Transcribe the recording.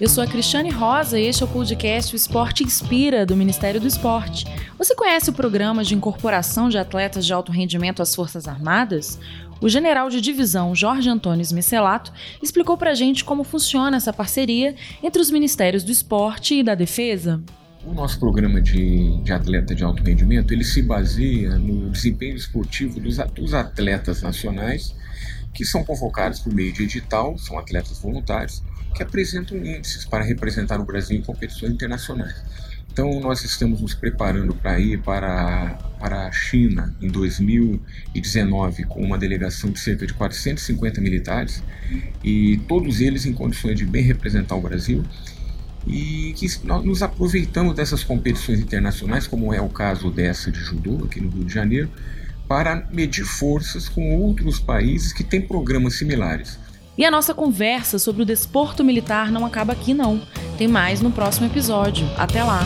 Eu sou a Cristiane Rosa e este é o podcast O Esporte Inspira, do Ministério do Esporte. Você conhece o programa de incorporação de atletas de alto rendimento às Forças Armadas? O general de divisão Jorge Antônio Smicelato explicou pra gente como funciona essa parceria entre os Ministérios do Esporte e da Defesa. O nosso programa de, de atleta de alto rendimento ele se baseia no desempenho esportivo dos, dos atletas nacionais que são convocados por meio de edital, são atletas voluntários, que apresentam índices para representar o Brasil em competições internacionais. Então, nós estamos nos preparando para ir para, para a China em 2019 com uma delegação de cerca de 450 militares e todos eles em condições de bem representar o Brasil e que nós nos aproveitamos dessas competições internacionais, como é o caso dessa de judô aqui no Rio de Janeiro, para medir forças com outros países que têm programas similares. E a nossa conversa sobre o desporto militar não acaba aqui, não. Tem mais no próximo episódio. Até lá!